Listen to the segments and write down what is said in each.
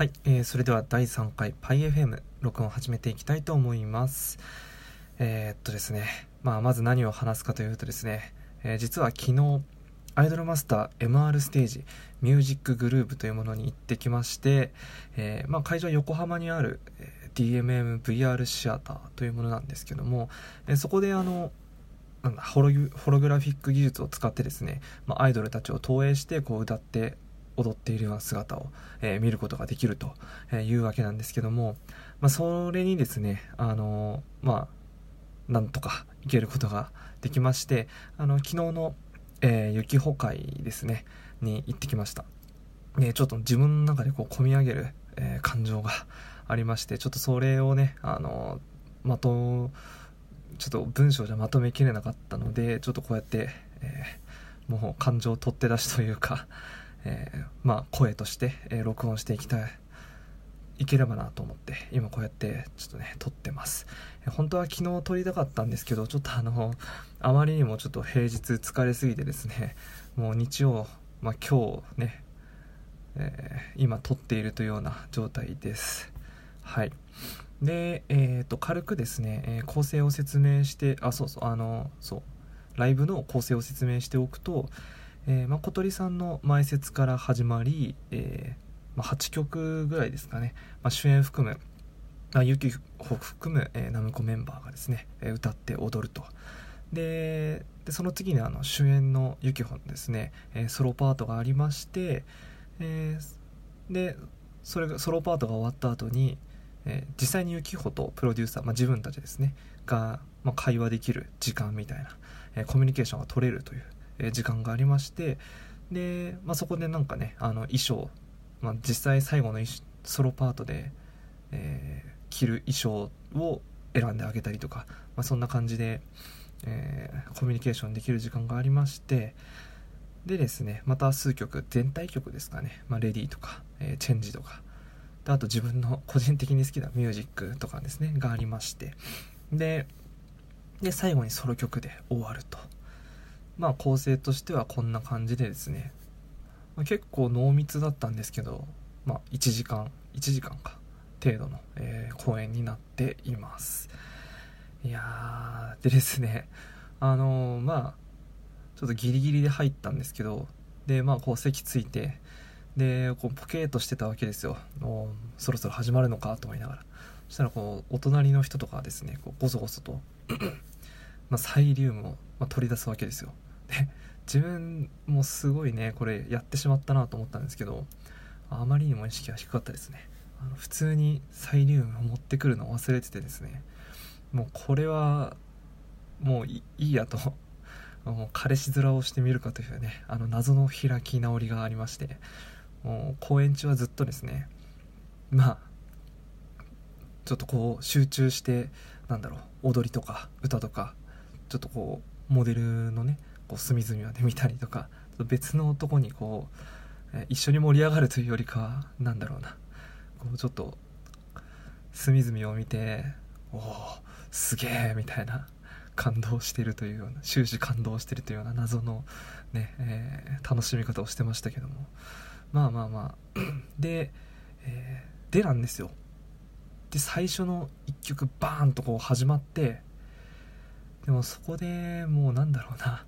はい、えー、それでは第3回 PyFM 録音始めていきたいと思います。えー、っとですね、まあ、まず何を話すかというとですね、えー、実は昨日、アイドルマスター MR ステージミュージックグループというものに行ってきまして、えー、まあ、会場横浜にある、DMMVR シアターというものなんですけども、えそこであのなんホログラフィック技術を使ってですね、まあ、アイドルたちを投影してこう歌って踊っているような姿を、えー、見ることができるというわけなんですけども、まあ、それにですね、あのー、まあ、なんとか行けることができまして、あの、昨日の、えー、雪穂会ですね、に行ってきました。ね、ちょっと自分の中でこう、込み上げる、えー、感情がありまして、ちょっとそれをね、あのー、まと、ちょっと文章じゃまとめきれなかったので、ちょっとこうやって、えー、もう感情を取って出しというか、えー、まあ、声として、えー、録音していきたいいければなと思って今こうやってちょっとね撮ってます。本当は昨日撮りたかったんですけどちょっとあのあまりにもちょっと平日疲れすぎてですねもう日曜、まあ、今日ね、えー、今撮っているというような状態です。はい。でえっ、と軽くですね、え構成を説明してあそうそうあのそうライブの構成を説明しておくとえー、まあ、小鳥さんの前説から始まり、えー、まあ、8曲ぐらいですかね、まあ、主演含む、まあ、ユキホ含む、えー、ナムコメンバーがですね、え歌って踊ると。ででその次にあの主演のユキホのですね、えソロパートがありまして、えでそれがソロパートが終わった後に、え実際にユキホとプロデューサー、まあ、自分たちですねが、まあ、会話できる時間みたいな、えコミュニケーションが取れるというえ時間がありましてで、まあ、そこでなんかねあの衣装、まあ、実際最後のソロパートで、えー、着る衣装を選んであげたりとか、まあ、そんな感じで、えー、コミュニケーションできる時間がありましてでですねまた数曲全体曲ですかね、まあ、レディとか、えー、チェンジとかであと自分の個人的に好きなミュージックとかですねがありましてで最後にソロ曲で終わると。まあ構成としてはこんな感じでですね、まあ、結構濃密だったんですけど、まあ、1時間1時間か程度の、えー、公演になっています。いやーでですねあのー、まあちょっとギリギリで入ったんですけどでまあこう席ついてでこうポケーとしてたわけですよ。もうそろそろ始まるのかと思いながら。そしたらこうお隣の人とかですねこうゴソゴソと まあ、サイリウムを、ま取り出すわけですよ。自分もすごいねこれやってしまったなと思ったんですけどあまりにも意識が低かったですね。あの普通にサイリウムを持ってくるのを忘れててですね。もうこれはもういいやと もう彼氏面をしてみるかというねあの謎の開き直りがありましてもう公演中はずっとですねまあちょっとこう集中してなんだろう踊りとか歌とかちょっとこうモデルのねこう隅々まで見たりとか別の男にこう、え一緒に盛り上がるというよりかは何だろうな。こうちょっと隅々を見ておおすげえみたいな感動してるというような終始感動してるというような謎のね、えー、楽しみ方をしてましたけども。まあまあまあ。で、えー、でなんですよ。で最初の1曲バーンとこう始まってでもそこでもうなんだろうな。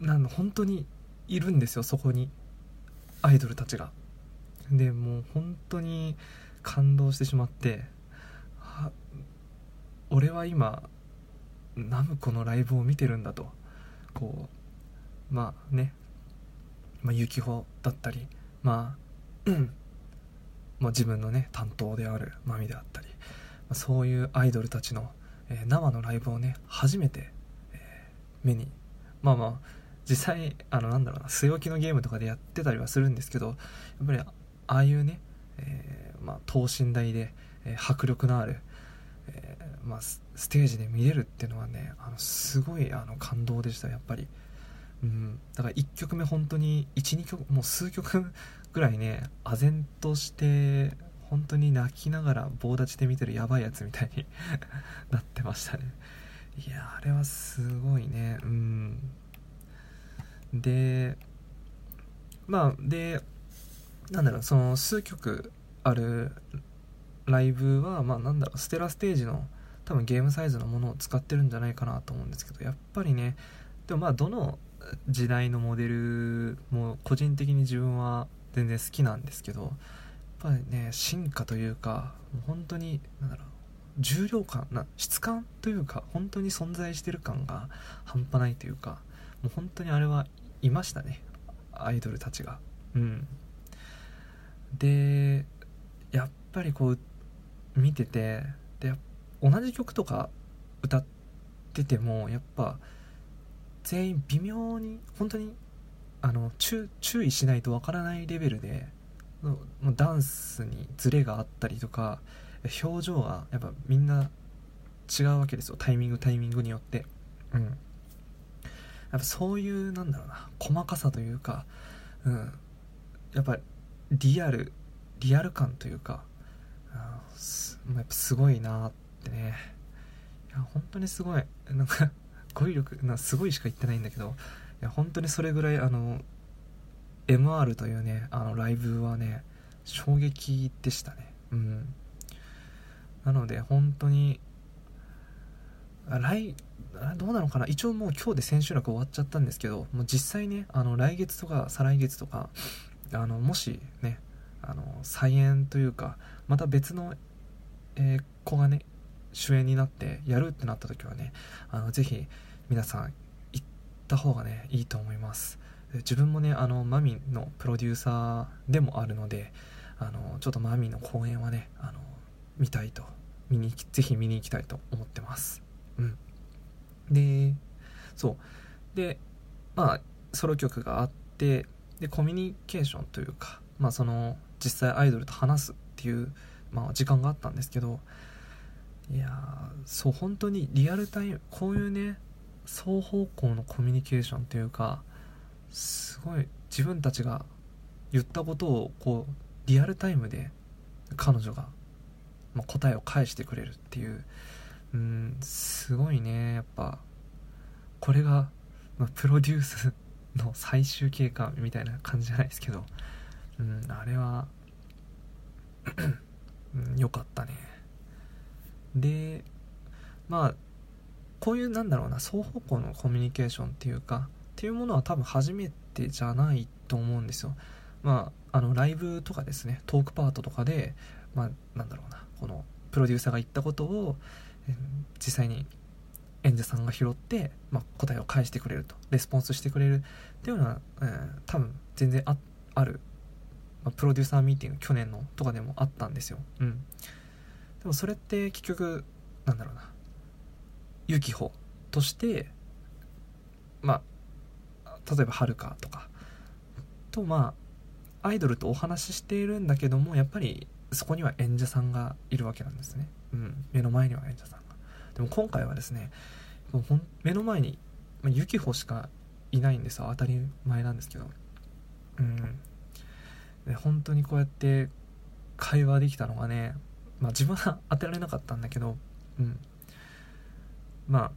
なん本当にいるんですよそこに。アイドルたちが。でもう本当に感動してしまって俺は今ナムコのライブを見てるんだと。こうまあね。まあ、ユキホだったり、まあ、まあ自分のね担当であるマミであったり、まあ、そういうアイドルたちの、えー、生のライブをね初めて目に。まあまあ実際あのなんだろうな据え置きのゲームとかでやってたりはするんですけどやっぱりああいうね、えー、まあ、等身大で、えー、迫力のある、えー、まあ、ステージで見れるっていうのはねあのすごいあの感動でしたやっぱり、うん、だから1曲目本当に12曲もう数曲ぐらいね唖然として本当に泣きながら棒立ちで見てるやばいやつみたいに なってましたね。いやあれはすごいね。うん。でまあでなんだろうその数曲あるライブはまあなんだろうステラステージの多分ゲームサイズのものを使ってるんじゃないかなと思うんですけどやっぱりねでもまあどの時代のモデルも個人的に自分は全然好きなんですけどやっぱりね進化というかもう本当になんだろう重量感な質感というか本当に存在してる感が半端ないというかもう本当にあれはいましたね。アイドルたちが。うん。でやっぱりこう見ててで同じ曲とか歌っててもやっぱ全員微妙に本当にあの注意しないとわからないレベルでダンスにズレがあったりとか表情がやっぱみんな違うわけですよ。タイミングタイミングによって。うん。やっぱそういうなんだろうな。細かさというかうん。やっぱリアルリアル感というか、うん、やっぱすごいなってね。いや本当にすごい。なんか語彙力なすごいしか言ってないんだけどいや本当にそれぐらいあの MR というねあのライブはね衝撃でしたね。うんなので本当に来どうなのかな？一応もう今日で千秋楽終わっちゃったんですけどもう実際ねあの来月とか再来月とかあのもしねあの再演というかまた別の、えー、子がね主演になってやるってなった時はねあのぜひ皆さん行った方がねいいと思います。自分もねあのマミのプロデューサーでもあるのであのちょっとマミの公演はねあの見たいと。見にぜひ見に行きたいと思ってます。うん。でそう。でまあソロ曲があってでコミュニケーションというかまあその実際アイドルと話すっていう、まあ、時間があったんですけどいやそう本当にリアルタイムこういうね双方向のコミュニケーションというかすごい自分たちが言ったことをこうリアルタイムで彼女が、まあ、答えを返してくれるっていう。うんすごいね。やっぱこれが、まあ、プロデュースの最終形かみたいな感じじゃないですけど。うんあれはうん、よかったね。でまあこういうなんだろうな双方向のコミュニケーションっていうかっていうものは多分初めてじゃないと思うんですよ。まああのライブとかですねトークパートとかでまあなんだろうな。このプロデューサーが言ったことを、実際に演者さんが拾って、まあ、答えを返してくれると。レスポンスしてくれる。っていうのは、えー、多分全然あある。まあ、プロデューサーミーティング去年のとかでもあったんですよ。うん。でもそれって結局なんだろうな。ユキホとしてまあ例えばはるかとかとまあアイドルとお話ししているんだけどもやっぱりそこには演者さんがいるわけなんですね、うん、目の前には演者さんが。でも今回はですねもうほん目の前に、まあ、ユキホしかいないんですよ。当たり前なんですけど。うん。で本当にこうやって会話できたのがね、まあ、自分は当てられなかったんだけどうん。まあ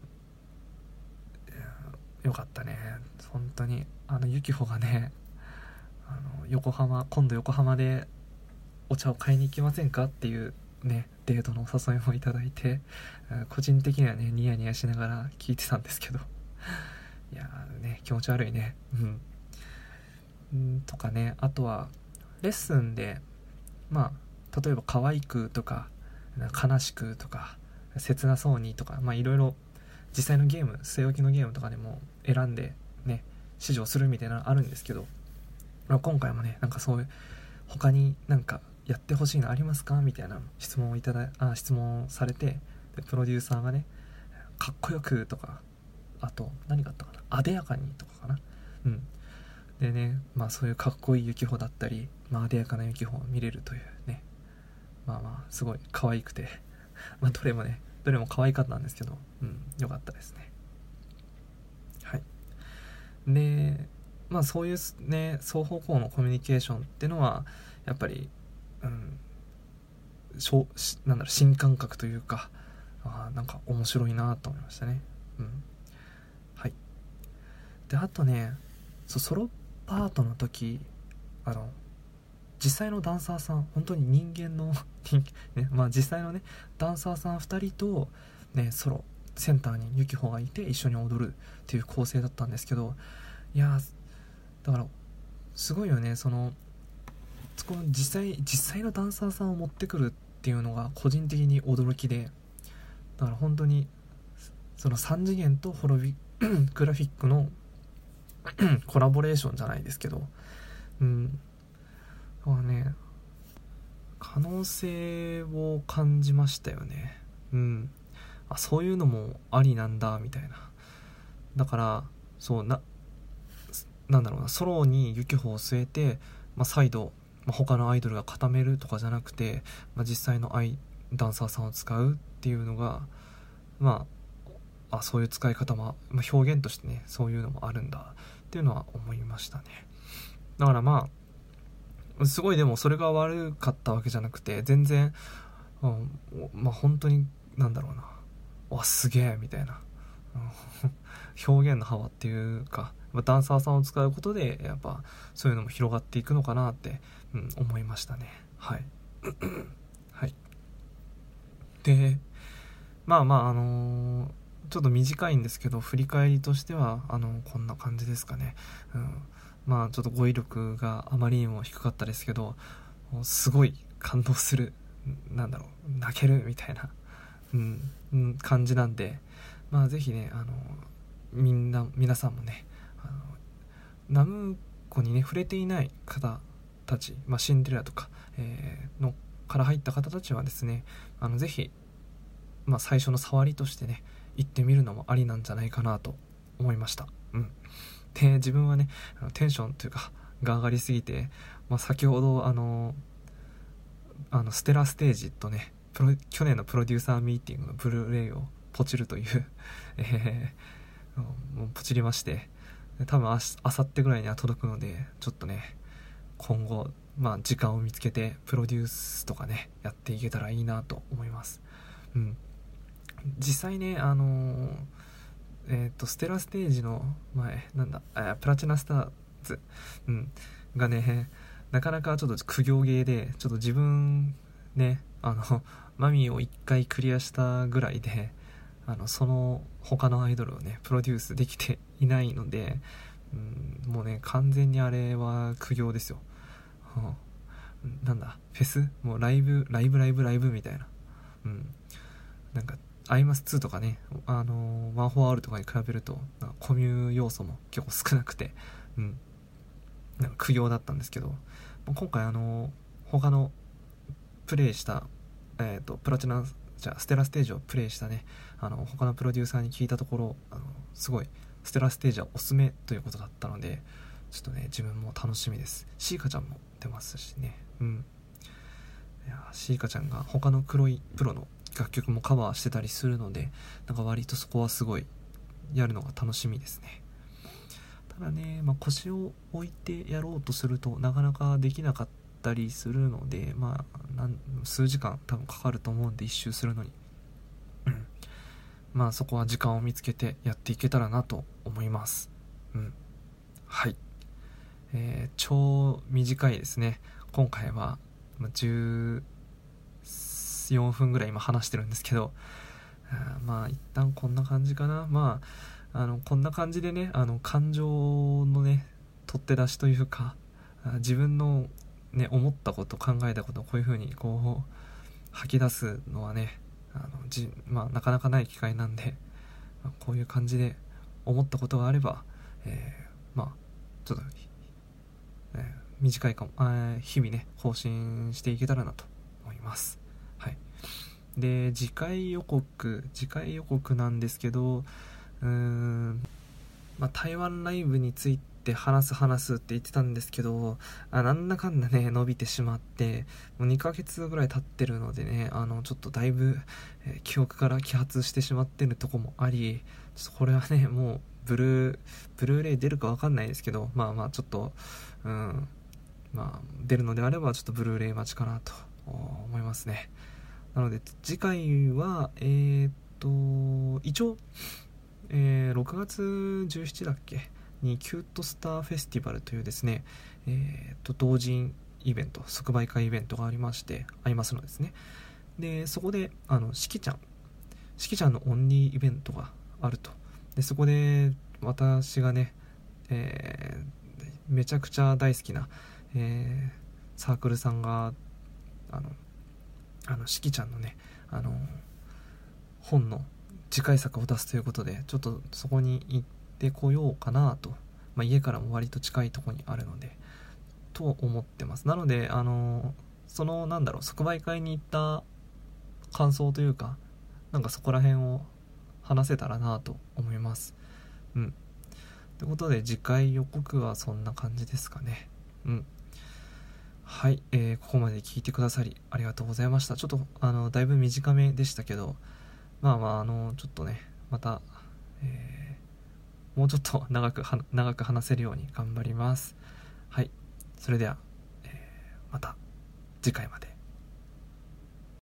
よかったね。本当にあのユキホがねあの横浜今度横浜でお茶を買いに行きませんか？っていうねデートのお誘いもいただいて個人的にはねニヤニヤしながら聞いてたんですけど。いやね気持ち悪いね。うん。とかねあとはレッスンでまあ例えば可愛くとか悲しくとか切なそうにとかまあいろいろ実際のゲーム据え置きのゲームとかでも選んでね指示をするみたいなのあるんですけど、今回もねなんかそういう他になんかやってほしいのありますか？みたいな質問をいただあ質問されてでプロデューサーがねかっこよくとかあと何があったかな？あでやかにとかかな？うん。でねまあそういうかっこいいユキホだったりまあ、艶やかな雪を見れるというね。まあまあすごい可愛くて。まあどれもねどれも可愛かったんですけどうんよかったですね。はい。でまあそういうね双方向のコミュニケーションっていうのはやっぱりうん。しょなんだろう新感覚というかあなんか面白いなと思いましたね。うん。はい。であとねそソロパートの時あの実際のダンサーさん本当に人間の ねまあ、実際のねダンサーさん2人と、ね、ソロセンターにユキホがいて一緒に踊るっていう構成だったんですけどいやだからすごいよねそのこの実際実際のダンサーさんを持ってくるっていうのが個人的に驚きでだから本当にその3次元とホロビグラフィックの コラボレーションじゃないですけどうん。はね可能性を感じましたよね。うん。あそういうのもありなんだみたいな。だからそうななんだろうなソロにユキホを据えて、まあ、再度、ま、他のアイドルが固めるとかじゃなくて、まあ、実際のアイダンサーさんを使うっていうのがまああそういう使い方も、まあ、表現としてねそういうのもあるんだっていうのは思いましたね。だからまあすごいでもそれが悪かったわけじゃなくて全然、うん、まあ本当になんだろうな。わすげえみたいな、表現の幅っていうかダンサーさんを使うことでやっぱそういうのも広がっていくのかなって、うん、思いましたね。はい。はい。でまあまああのー、ちょっと短いんですけど振り返りとしてはあのこんな感じですかね、うん、まあちょっと語彙力があまりにも低かったですけどすごい感動するなんだろう泣けるみたいなうん、感じなんで、まあ、ぜひね、あの、みんな、皆さんもね、あのナムコにね、触れていない方たち、まあ、シンデレラとか、えー、のから入った方たちはですね、あの、ぜひ、まあ、最初の触りとしてね、行ってみるのもありなんじゃないかなと思いました。うん。で、自分はね、テンションというか、が上がりすぎて、まあ、先ほど、あの、あの、ステラステージとね、プロ去年のプロデューサーミーティングのブルーレイをポチるというえー、もうポチりまして多分あさってぐらいには届くのでちょっとね今後まあ時間を見つけてプロデュースとかねやっていけたらいいなと思います。うん。実際ねあのー、えっ、ー、とステラステージの前なんだプラチナスターズ、うん、がねなかなかちょっと苦行芸でちょっと自分ねあのマミーを1回クリアしたぐらいであのその他のアイドルをねプロデュースできていないので、うん、もうね完全にあれは苦行ですよ、うん、なんだフェス？もうライブ？ライブ？ライブ？ライブ？みたいな。うん。なんかアイマス2とかねあのワンフォーオールとかに比べるとコミュ要素も結構少なくてうん。なんか苦行だったんですけど今回あの他のプレイした、え、ー、と、プラチナ、じゃステラステージをプレイしたね、あの、他のプロデューサーに聞いたところ、あの、すごい、ステラステージはおすすめということだったので、ちょっとね、自分も楽しみです。シーカちゃんも出ますしね、うん。いやシーカちゃんが他の黒いプロの楽曲もカバーしてたりするので、なんか割とそこはすごい、やるのが楽しみですね。ただね、まあ、腰を置いてやろうとするとなかなかできなかったったりするので、まあ、数時間多分かかると思うんで一周するのに、うん、まあそこは時間を見つけてやっていけたらなと思います。うん。はい。えー、超短いですね。今回は14分ぐらい今話してるんですけど、まあ一旦こんな感じかな。まあ、あの、こんな感じでね、あの、感情のね、取って出しというか、自分のね、思ったこと考えたことこういうふうにこう吐き出すのはねあのじ、まあ、なかなかない機会なんで、まあ、こういう感じで思ったことがあれば、えー、まあちょっと、えー、短いかも、え日々ね更新していけたらなと思います。はい。で次回予告次回予告なんですけどうーんまあ、台湾ライブについて話す話すって言ってたんですけど、あなんだかんだね、伸びてしまって、もう2ヶ月ぐらい経ってるのでね、あの、ちょっとだいぶ、え、記憶から揮発してしまってるとこもあり、ちょっとこれはね、もう、ブルー、ブルーレイ出るかわかんないですけど、まあまあちょっと、うん、まあ、出るのであれば、ちょっとブルーレイ待ちかなと思いますね。なので、次回は、えー、っと、一応、えー、6月17だっけにキュートスターフェスティバルというですね、えー、と同人イベント即売会イベントがありましてありますのですね。でそこであのしきちゃんしきちゃんのオンリーイベントがあると。でそこで私がね、えー、めちゃくちゃ大好きな、えー、サークルさんがあのあのしきちゃんのねあの本の次回作を出すということでちょっとそこに行っててこようかなと、まあ、家からも割と近いとこにあるので。と思ってます。なのであのそのなんだろう即売会に行った感想というかなんかそこら辺を話せたらなと思います。うん。ということで次回予告はそんな感じですかね。うん。はい、えー、ここまで聞いてくださりありがとうございました。ちょっとあのだいぶ短めでしたけどまあまああのちょっとねまた、えー、もうちょっと長く 長く話せるように頑張ります。はい。それでは、えー、また次回まで。